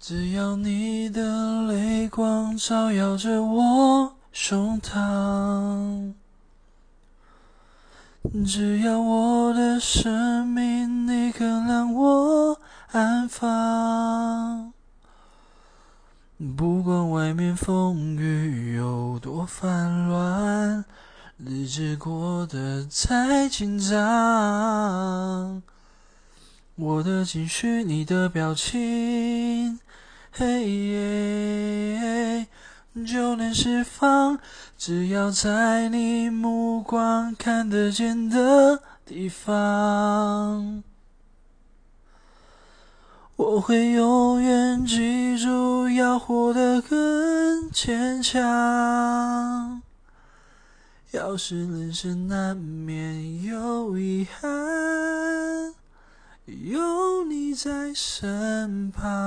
只要你的泪光照耀着我胸膛，只要我的生命你肯让我安放，不管外面风雨有多烦乱，日子过得再紧张，我的情绪，你的表情。嘿，就能释放，只要在你目光看得见的地方，我会永远记住，要活得更坚强。要是人生难免有遗憾，有你在身旁。